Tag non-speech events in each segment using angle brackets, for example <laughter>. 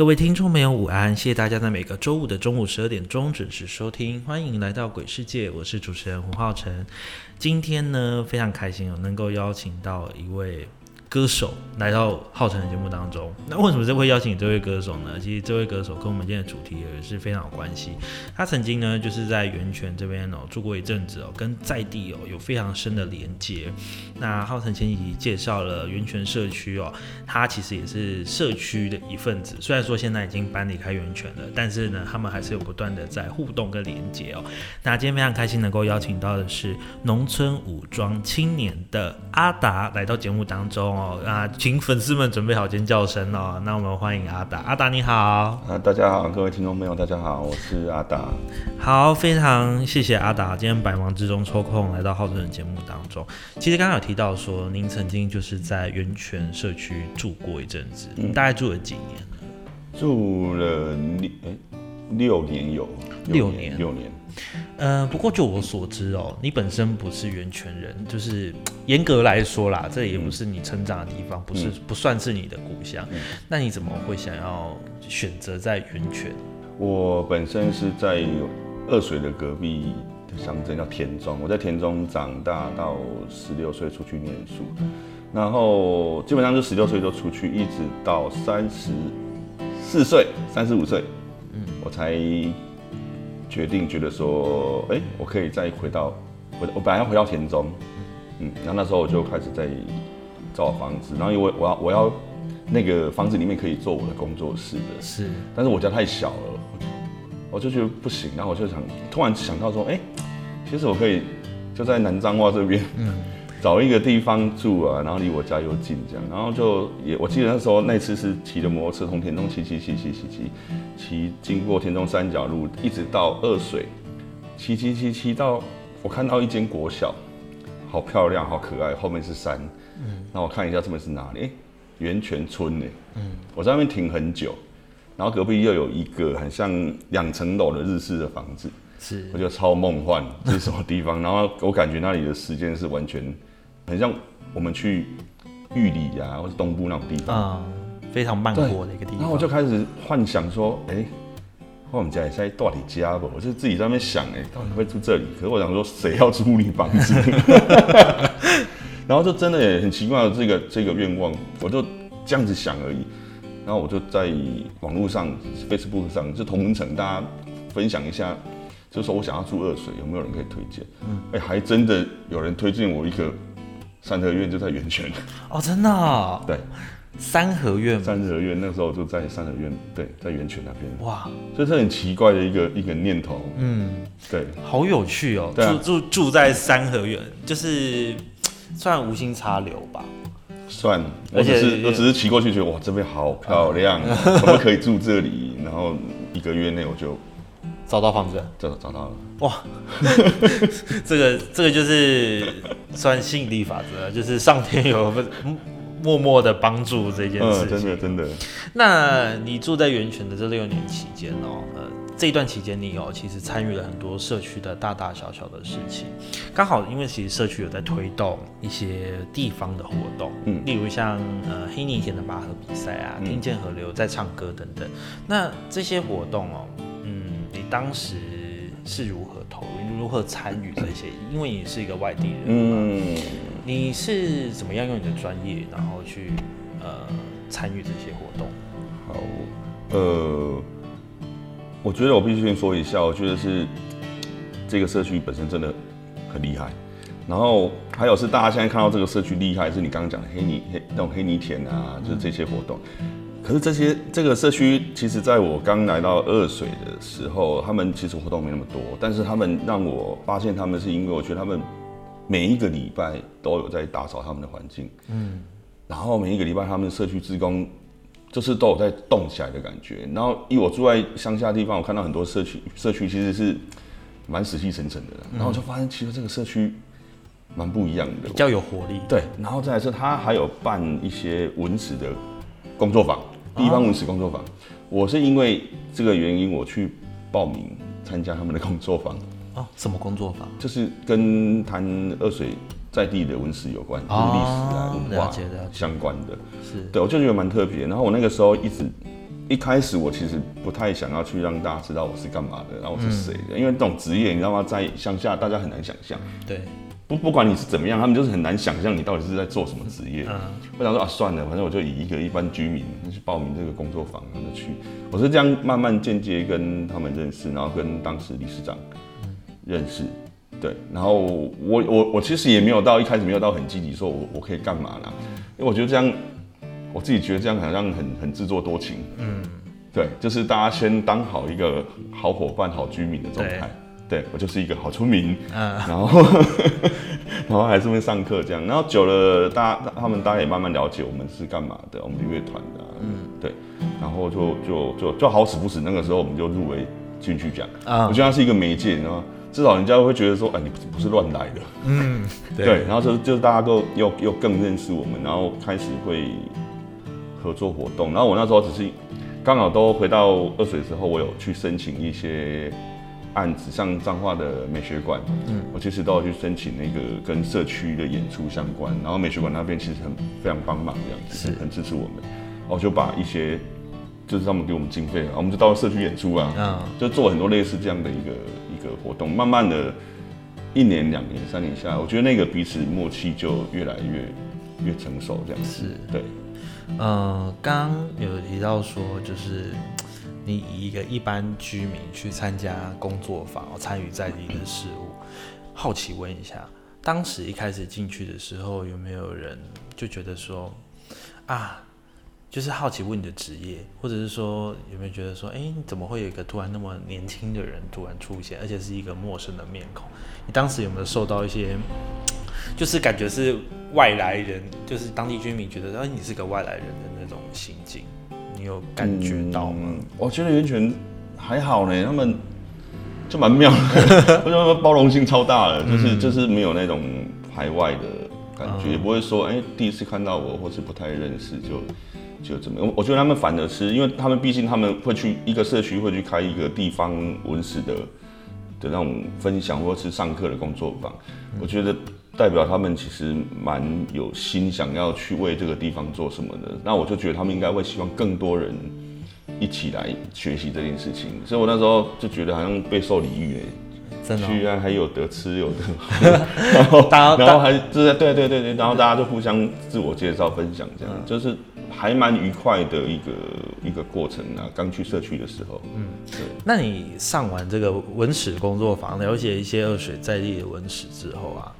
各位听众朋友，午安！谢谢大家在每个周五的中午十二点钟准时收听，欢迎来到鬼世界，我是主持人胡浩辰。今天呢，非常开心哦，能够邀请到一位。歌手来到浩辰的节目当中，那为什么这会邀请这位歌手呢？其实这位歌手跟我们今天的主题也是非常有关系。他曾经呢就是在源泉这边哦住过一阵子哦，跟在地哦有非常深的连接。那浩辰前几介绍了源泉社区哦，他其实也是社区的一份子。虽然说现在已经搬离开源泉了，但是呢，他们还是有不断的在互动跟连接哦。那今天非常开心能够邀请到的是农村武装青年的阿达来到节目当中。哦，啊，请粉丝们准备好尖叫声哦。那我们欢迎阿达，阿达你好。啊，大家好，各位听众朋友，大家好，我是阿达。好，非常谢谢阿达今天百忙之中抽空来到浩辰的节目当中。其实刚刚有提到说，您曾经就是在源泉社区住过一阵子，嗯，大概住了几年呢？住了六哎六年有六年六年。呃，不过就我所知哦，你本身不是源泉人，就是严格来说啦，这也不是你成长的地方，不是不算是你的故乡。那你怎么会想要选择在源泉？我本身是在二水的隔壁的乡镇叫田中，我在田中长大到十六岁出去念书，然后基本上就十六岁就出去，一直到三十四岁、三十五岁，嗯，我才。决定觉得说，哎，我可以再回到我我本来要回到田中，嗯，然后那时候我就开始在找房子，然后因为我要我要那个房子里面可以做我的工作室的，是，但是我家太小了，我就觉得不行，然后我就想突然想到说，哎，其实我可以就在南彰化这边，嗯。找一个地方住啊，然后离我家又近，这样，然后就也我记得那时候那次是骑着摩托车从田中骑骑骑骑骑骑，骑经过田中三角路，一直到二水，骑骑骑骑到我看到一间国小，好漂亮，好可爱，后面是山，嗯，那我看一下这边是哪里？哎，源泉村呢？嗯，我在那边停很久，然后隔壁又有一个很像两层楼的日式的房子，是，我觉得超梦幻，这是什么地方？然后我感觉那里的时间是完全。很像我们去玉里呀，或者东部那种地方啊，非常慢活的一个地方。然后我就开始幻想说，哎，我们家也在到底家吧？我就自己在那边想，哎，到底会住这里？可是我想说，谁要租你房子？<laughs> 然后就真的也很奇怪的这个这个愿望，我就这样子想而已。然后我就在网络上、Facebook 上，就同城大家分享一下，就说我想要住二水，有没有人可以推荐？嗯，哎，还真的有人推荐我一个。三合院就在源泉哦，真的？对，三合院，三合院那时候就在三合院，对，在源泉那边。哇，这是很奇怪的一个一个念头。嗯，对，好有趣哦。住住住在三合院，就是算无心插柳吧？算，我只是我只是骑过去，觉得哇，这边好漂亮，<laughs> 我们可以住这里？然后一个月内我就。找到房子，找找到了哇！<laughs> 这个这个就是算吸引力法则，就是上天有默默的帮助这件事情。真的真的。那你住在源泉的这六年期间哦，呃，这一段期间你有其实参与了很多社区的大大小小的事情。刚好因为其实社区有在推动一些地方的活动，嗯，例如像呃黑泥田的拔河比赛啊，听见河流在唱歌等等。那这些活动哦。当时是如何投入、如何参与这些？因为你是一个外地人，嗯，你是怎么样用你的专业，然后去呃参与这些活动？好，呃，我觉得我必须先说一下，我觉得是这个社区本身真的很厉害。然后还有是大家现在看到这个社区厉害，是你刚刚讲的黑泥黑那种黑泥田啊，就是这些活动。可是这些这个社区，其实在我刚来到二水的时候，他们其实活动没那么多，但是他们让我发现他们是因为我觉得他们每一个礼拜都有在打扫他们的环境，嗯，然后每一个礼拜他们的社区职工就是都有在动起来的感觉。然后因为我住在乡下地方，我看到很多社区社区其实是蛮死气沉沉的，然后我就发现其实这个社区蛮不一样的，比较有活力。对，然后再来是他还有办一些文史的工作坊。地方文史工作坊，我是因为这个原因我去报名参加他们的工作坊。哦，什么工作坊？就是跟谈二水在地的文史有关，就是历史啊、文化相关的。是，对，我就觉得蛮特别。然后我那个时候一直一开始我其实不太想要去让大家知道我是干嘛的，然后我是谁的，因为这种职业你知道吗，在乡下大家很难想象。对。不不管你是怎么样，他们就是很难想象你到底是在做什么职业。嗯我想说啊，算了，反正我就以一个一般居民去报名这个工作坊，然后去。我是这样慢慢间接跟他们认识，然后跟当时理事长认识。对，然后我我我其实也没有到一开始没有到很积极，说我我可以干嘛啦？因为我觉得这样，我自己觉得这样好像很很自作多情。嗯，对，就是大家先当好一个好伙伴、好居民的状态。对我就是一个好村民，嗯，然后 <laughs> 然后还是会上课这样，然后久了，大家他们大家也慢慢了解我们是干嘛的，我们乐团的，嗯，对，然后就就就就好死不死，那个时候我们就入围进去讲，啊，我觉得它是一个媒介，然后？至少人家会觉得说，哎，你不是乱来的，嗯，对，然后就就大家都又又更认识我们，然后开始会合作活动，然后我那时候只是刚好都回到二水之后，我有去申请一些。案子像彰化的美学馆，嗯，我其实都要去申请那个跟社区的演出相关，然后美学馆那边其实很非常帮忙这样子，很支持我们，我就把一些就是他们给我们经费，我们就到社区演出啊，嗯，就做很多类似这样的一个一个活动，慢慢的，一年、两年、三年下来，我觉得那个彼此默契就越来越越成熟这样子，对，嗯，刚有提到说就是。你以一个一般居民去参加工作坊，参与在地的事物，好奇问一下，当时一开始进去的时候，有没有人就觉得说，啊，就是好奇问你的职业，或者是说有没有觉得说，哎，怎么会有一个突然那么年轻的人突然出现，而且是一个陌生的面孔？你当时有没有受到一些，<tsk> 就是感觉是外来人，就是当地居民觉得，哎，你是个外来人的那种心境？你有感觉到吗？我觉得源泉还好呢，他们就蛮妙的，我觉得包容性超大的，就是就是没有那种排外的感觉，也不会说哎第一次看到我或是不太认识就就怎么。我觉得他们反而是因为他们毕竟他们会去一个社区会去开一个地方文史的的那种分享或是上课的工作坊，我觉得。代表他们其实蛮有心，想要去为这个地方做什么的。那我就觉得他们应该会希望更多人一起来学习这件事情。所以我那时候就觉得好像备受礼遇哎，真的，居然还有得吃有得喝，<laughs> <laughs> 然后然后还就是对对对对，然后大家就互相自我介绍分享，这样就是还蛮愉快的一个一个过程啊。刚去社区的时候，嗯，对。那你上完这个文史工作坊，了解一些二水在地的文史之后啊？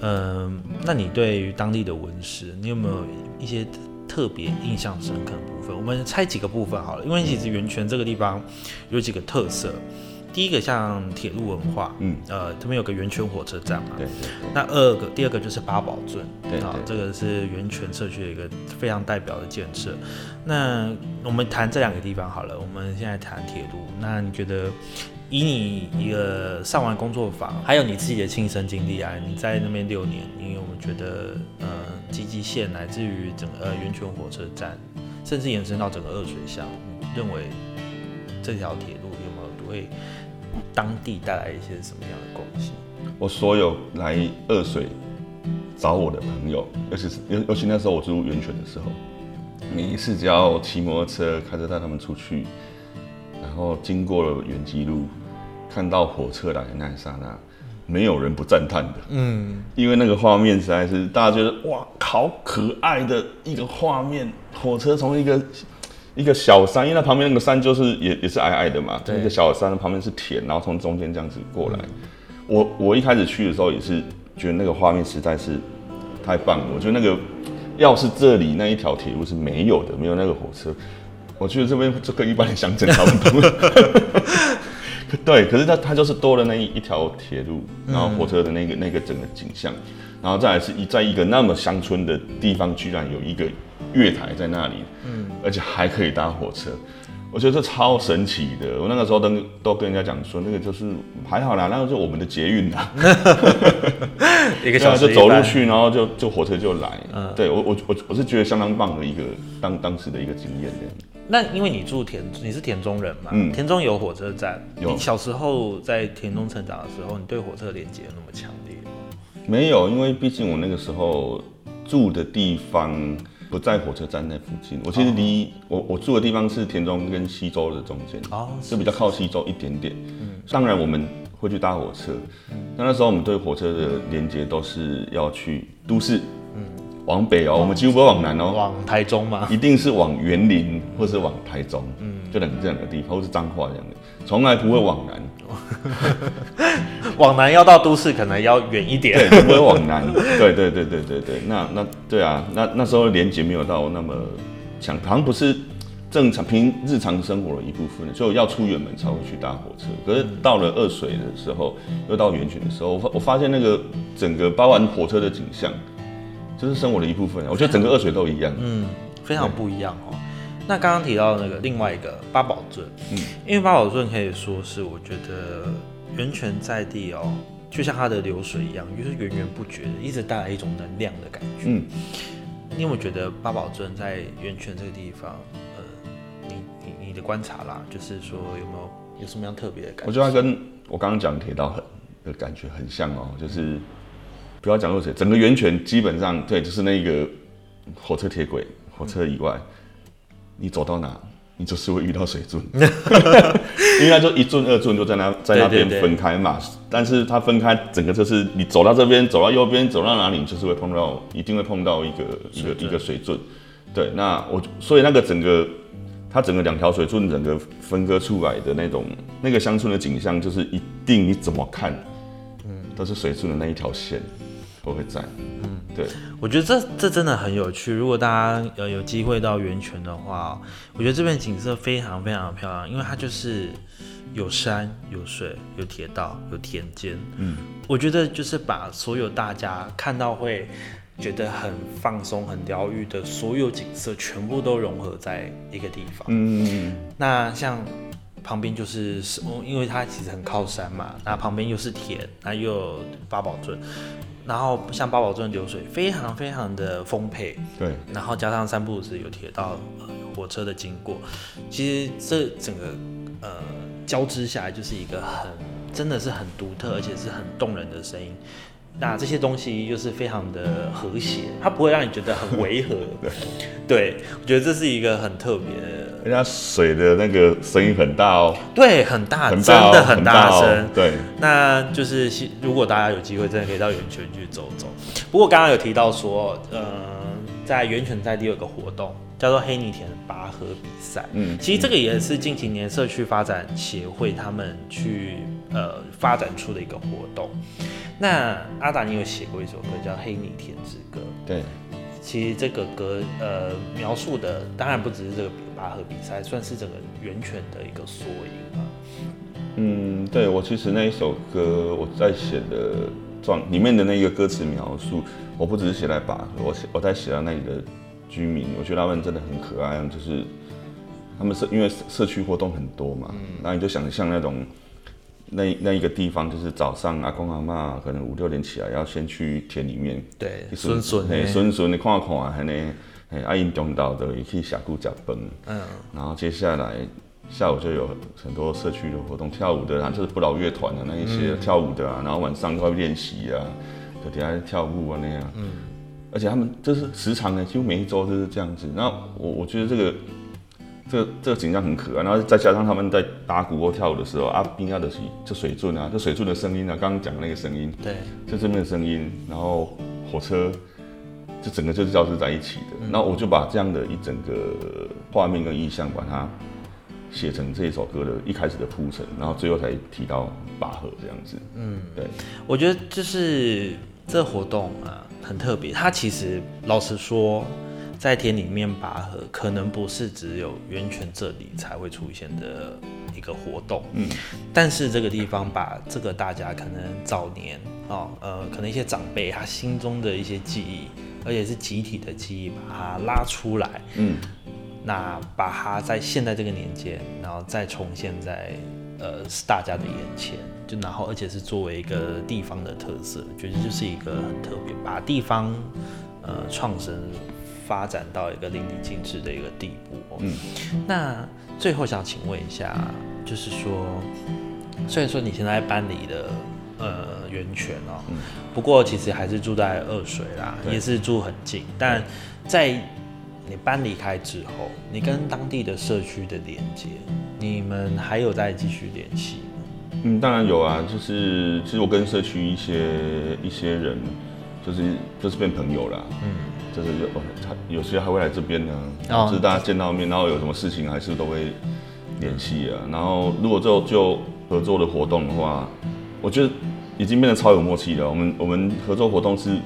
嗯，那你对于当地的文史，你有没有一些特别印象深刻的部分？我们拆几个部分好了，因为其实源泉这个地方有几个特色。第一个像铁路文化，嗯，呃，这边有个源泉火车站嘛，对。那二个，第二个就是八宝镇，对啊，这个是源泉社区的一个非常代表的建设。那我们谈这两个地方好了，我们现在谈铁路。那你觉得？以你一个上完工作坊，还有你自己的亲身经历啊，你在那边六年，你有没有觉得，呃，积极线乃至于整个源泉火车站，甚至延伸到整个二水乡，你认为这条铁路有没有为当地带来一些什么样的贡献？我所有来二水找我的朋友，尤其是尤尤其那时候我住源泉的时候，每一次只要骑摩托车开车带他们出去。然后经过了原基路，看到火车来的那一刹那，没有人不赞叹的。嗯，因为那个画面实在是大家觉得哇，好可爱的一个画面。火车从一个一个小山，因为它旁边那个山就是也也是矮矮的嘛，一个小山旁边是田，然后从中间这样子过来，我我一开始去的时候也是觉得那个画面实在是太棒了。我觉得那个要是这里那一条铁路是没有的，没有那个火车，我觉得这边就跟一般的乡镇差不多。<laughs> 对，可是它它就是多了那一一条铁路，然后火车的那个那个整个景象，然后再来是一在一个那么乡村的地方，居然有一个月台在那里，嗯，而且还可以搭火车。我觉得这超神奇的，我那个时候都都跟人家讲说，那个就是还好啦，那个就是我们的捷运啦，一个小时就走路去，然后就就火车就来。嗯，对我我我我是觉得相当棒的一个当当时的一个经验。那因为你住田，你是田中人嘛？嗯，田中有火车站。有。你小时候在田中成长的时候，你对火车连接那么强吗？没有，因为毕竟我那个时候住的地方。不在火车站那附近，我其实离我我住的地方是田中跟西周的中间，哦，就比较靠西周一点点。嗯，当然我们会去搭火车，那那时候我们对火车的连接都是要去都市，嗯，往北哦，我们几乎不会往南哦，往台中吗？一定是往园林或是往台中，嗯，这两个地方，或是彰化这样的，从来不会往南。<laughs> 往南要到都市可能要远一点，对，不会往南。对对对对对对，那那对啊，那那时候连接没有到那么强，好像不是正常平日常生活的一部分，所以要出远门才会去搭火车。可是到了二水的时候，又到源泉的时候，我发我发现那个整个包含火车的景象，就是生活的一部分。我觉得整个二水都一样，嗯，非常不一样哦。那刚刚提到那个另外一个八宝镇，嗯，因为八宝镇可以说是我觉得源泉在地哦，就像它的流水一样，就是源源不绝的，一直带来一种能量的感觉。嗯，你有没有觉得八宝镇在源泉这个地方，呃，你你你的观察啦，就是说有没有有什么样特别的感觉？我觉得它跟我刚刚讲铁道很的感觉很像哦，就是不要讲落水，整个源泉基本上对，就是那个火车铁轨，火车以外。你走到哪，你就是会遇到水柱，<laughs> 因为它就一圳二圳就在那在那边分开嘛。但是它分开，整个就是你走到这边，走到右边，走到哪里，就是会碰到，一定会碰到一个一个一个水柱。对，那我所以那个整个它整个两条水柱整个分割出来的那种那个乡村的景象，就是一定你怎么看，嗯，都是水柱的那一条线。都会在，嗯，对，我觉得这这真的很有趣。如果大家呃有机会到源泉的话，我觉得这边景色非常非常的漂亮，因为它就是有山有水有铁道有田间，嗯，我觉得就是把所有大家看到会觉得很放松、很疗愈的所有景色，全部都融合在一个地方，嗯，那像旁边就是是，因为它其实很靠山嘛，那旁边又是田，那又有八宝镇。然后像八宝镇流水非常非常的丰沛，对，然后加上三步是有铁道、火车的经过，其实这整个呃交织下来就是一个很真的是很独特而且是很动人的声音。那这些东西又是非常的和谐，它不会让你觉得很违和。<laughs> 对，我觉得这是一个很特别的。人家水的那个声音很大哦。对，很大，真的很大声。对，那就是如果大家有机会，真的可以到源泉去走走。不过刚刚有提到说，嗯，在源泉在地有个活动叫做黑泥田拔河比赛。嗯，其实这个也是近几年社区发展协会他们去呃发展出的一个活动。那阿达，你有写过一首歌叫《黑泥田之歌》。对，其实这个歌呃描述的当然不只是这个拔河比赛，算是整个源泉的一个缩影啊。嗯，对我其实那一首歌我在写的状里面的那个歌词描述，我不只是写来拔河，我写我在写到那里的居民，我觉得他们真的很可爱，就是他们社因为社区活动很多嘛，然后你就想象那种。那那一个地方就是早上阿公阿妈可能五六点起来要先去田里面，对，孙孙，哎，孙孙你看看啊，还呢，哎，阿英中岛的也可以下谷脚崩，嗯，然后接下来下午就有很多社区的活动，跳舞的啊，就是不老乐团的那一些跳舞的啊，然后晚上要练习啊，就底下跳舞啊那样，嗯，而且他们就是时常呢，几乎每一周都是这样子，那我我觉得这个。这这个景象很可爱，然后再加上他们在打鼓或跳舞的时候，阿宾亚的是就水柱啊，就水柱的声音啊，刚刚讲的那个声音，对，就这边的声音，然后火车，就整个就是交织在一起的。然后我就把这样的一整个画面跟意象，把它写成这一首歌的一开始的铺陈，然后最后才提到拔河这样子。嗯，对，我觉得就是这活动啊很特别，它其实老实说，在田里面拔河可能不是只有源泉这里才会出现的一个活动。嗯，但是这个地方把这个大家可能早年哦呃可能一些长辈他心中的一些记忆，而且是集体的记忆，把它拉出来。嗯。那把它在现在这个年间，然后再重现在呃大家的眼前，就然后而且是作为一个地方的特色，觉得就是一个很特别，把地方呃创生发展到一个淋漓尽致的一个地步。嗯，那最后想请问一下，就是说，虽然说你现在搬离的呃源泉哦，不过其实还是住在二水啦，也是住很近，但在。你搬离开之后，你跟当地的社区的连接，你们还有在继续联系吗？嗯，当然有啊，就是其实我跟社区一些一些人，就是就是变朋友了。嗯，就是有他有些还会来这边呢，就是大家见到面，然后有什么事情还是都会联系啊。然后如果就就合作的活动的话，我觉得已经变得超有默契了。我们我们合作活动是。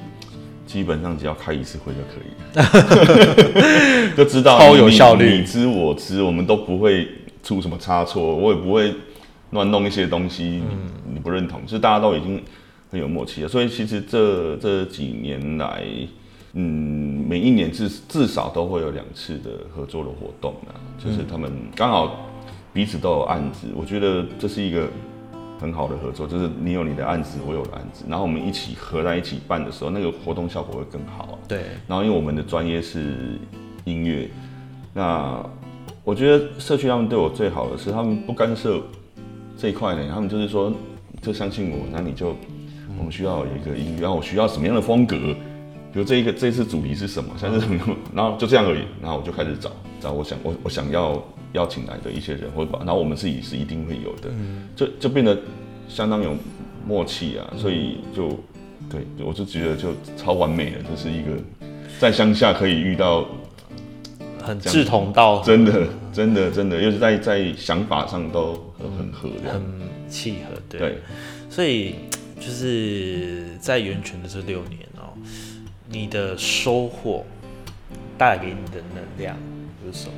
基本上只要开一次会就可以，<laughs> 就知道超有效率，你知我知，我们都不会出什么差错，我也不会乱弄一些东西，你不认同，就是大家都已经很有默契了。所以其实这这几年来，嗯，每一年至至少都会有两次的合作的活动啊，就是他们刚好彼此都有案子，我觉得这是一个。很好的合作，就是你有你的案子，我有的案子，然后我们一起合在一起办的时候，那个活动效果会更好。对。然后因为我们的专业是音乐，那我觉得社区他们对我最好的是，他们不干涉这一块呢，他们就是说，就相信我，那你就我们需要有一个音乐，然后我需要什么样的风格，比如这一个这次主题是什么，像是什么，<laughs> 然后就这样而已，然后我就开始找找我想我我想要。邀请来的一些人，或者然后我们自己是一定会有的，就就变得相当有默契啊，所以就对，我就觉得就超完美的，这是一个在乡下可以遇到很志同道合，真的真的真的，又是在在想法上都很合的，很契合，对，所以就是在源泉的这六年哦，你的收获带给你的能量是什么？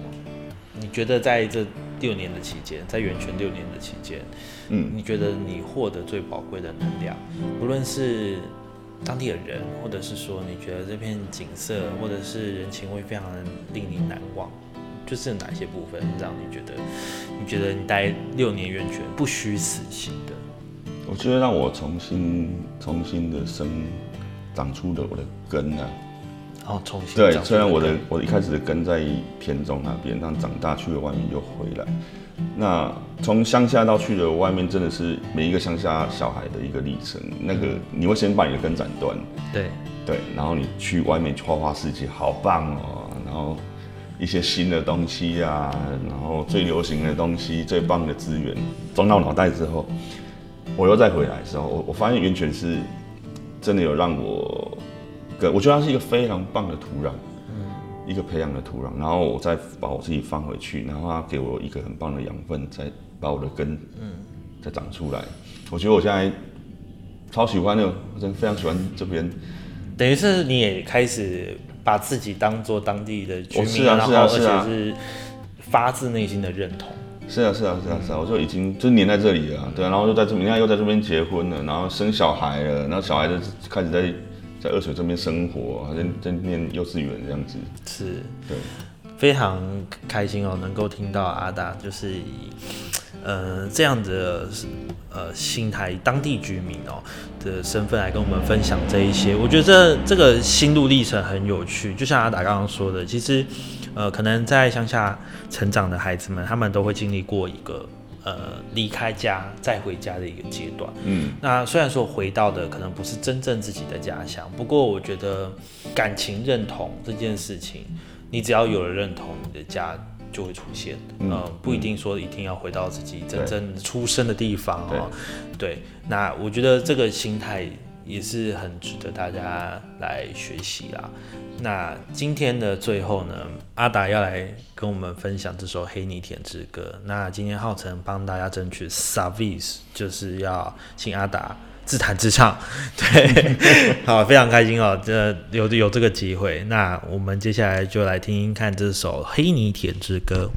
你觉得在这六年的期间，在源泉六年的期间，嗯，你觉得你获得最宝贵的能量，不论是当地的人，或者是说你觉得这片景色，或者是人情味非常的令你难忘，就是哪些部分让你觉得，你觉得你待六年源泉不虚此行的？我觉得让我重新重新的生长出了我的根啊。哦，重新对，虽然我的我一开始的根在田中那边，但长大去了外面又回来。那从乡下到去了外面，真的是每一个乡下小孩的一个历程。那个你会先把你的根斩断，对对，然后你去外面花花世界，好棒哦。然后一些新的东西啊，然后最流行的东西，最棒的资源装到脑袋之后，我又再回来的时候，我我发现源泉是真的有让我。我觉得它是一个非常棒的土壤，嗯，一个培养的土壤，然后我再把我自己放回去，然后它给我一个很棒的养分，再把我的根，嗯，再长出来。我觉得我现在超喜欢的，我真的非常喜欢这边。等于是你也开始把自己当做当地的居民，然后而且是发自内心的认同。是啊，是啊，是啊，是啊，我就已经就黏在这里了，对啊，然后就在这，你看又在这边结婚了，然后生小孩了，然后小孩就开始在。在二水这边生活，在在念幼稚园这样子，是对，非常开心哦，能够听到阿达就是以呃这样的呃新台当地居民哦的身份来跟我们分享这一些，我觉得这这个心路历程很有趣。就像阿达刚刚说的，其实呃可能在乡下成长的孩子们，他们都会经历过一个。呃，离开家再回家的一个阶段。嗯，那虽然说回到的可能不是真正自己的家乡，不过我觉得感情认同这件事情，你只要有了认同，你的家就会出现。嗯，不一定说一定要回到自己真正出生的地方哦。对，那我觉得这个心态也是很值得大家来学习啦。那今天的最后呢，阿达要来跟我们分享这首《黑泥田之歌》。那今天浩辰帮大家争取 service，就是要请阿达自弹自唱。<laughs> 对，<laughs> 好，非常开心哦，这有有这个机会。那我们接下来就来听听看这首《黑泥田之歌》。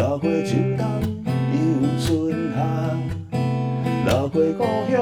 落花秋冬又春夏，落花故乡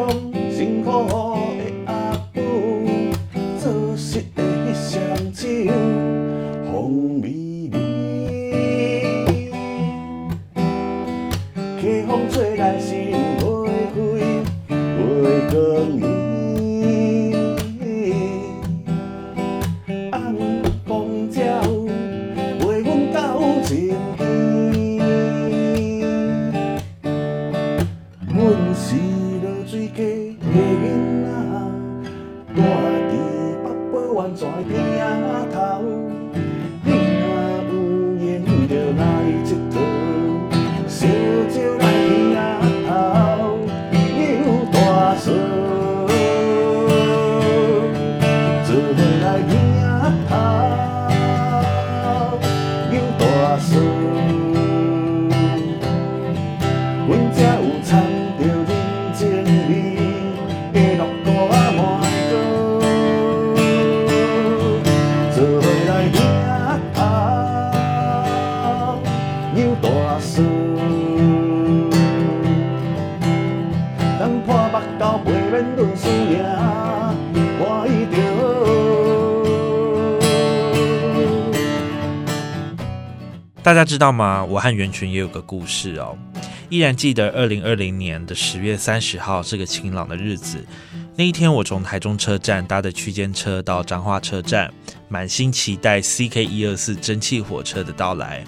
大家知道吗？我和袁群也有个故事哦。依然记得二零二零年的十月三十号是个晴朗的日子。那一天，我从台中车站搭的区间车到彰化车站，满心期待 CK 一二四蒸汽火车的到来。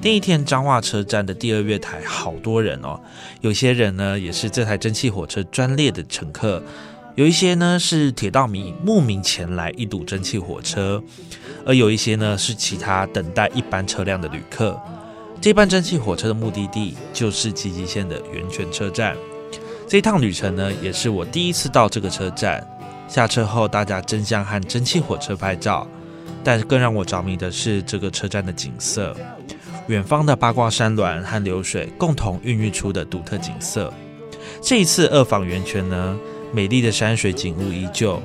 那一天，彰化车站的第二月台好多人哦，有些人呢也是这台蒸汽火车专列的乘客，有一些呢是铁道迷慕名前来一睹蒸汽火车，而有一些呢是其他等待一般车辆的旅客。这班蒸汽火车的目的地就是集集线的源泉车站。这一趟旅程呢，也是我第一次到这个车站。下车后，大家争相和蒸汽火车拍照，但更让我着迷的是这个车站的景色。远方的八卦山峦和流水共同孕育出的独特景色。这一次二访源泉呢，美丽的山水景物依旧，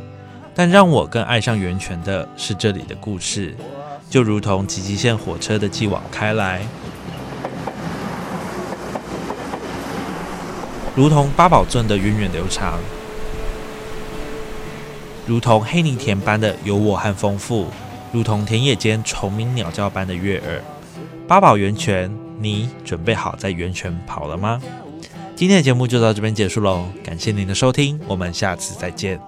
但让我更爱上源泉的是这里的故事，就如同集集线火车的继往开来。如同八宝镇的源远流长，如同黑泥田般的有我和丰富，如同田野间虫鸣鸟叫般的悦耳。八宝源泉，你准备好在源泉跑了吗？今天的节目就到这边结束喽，感谢您的收听，我们下次再见。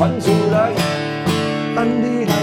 传出来，等你来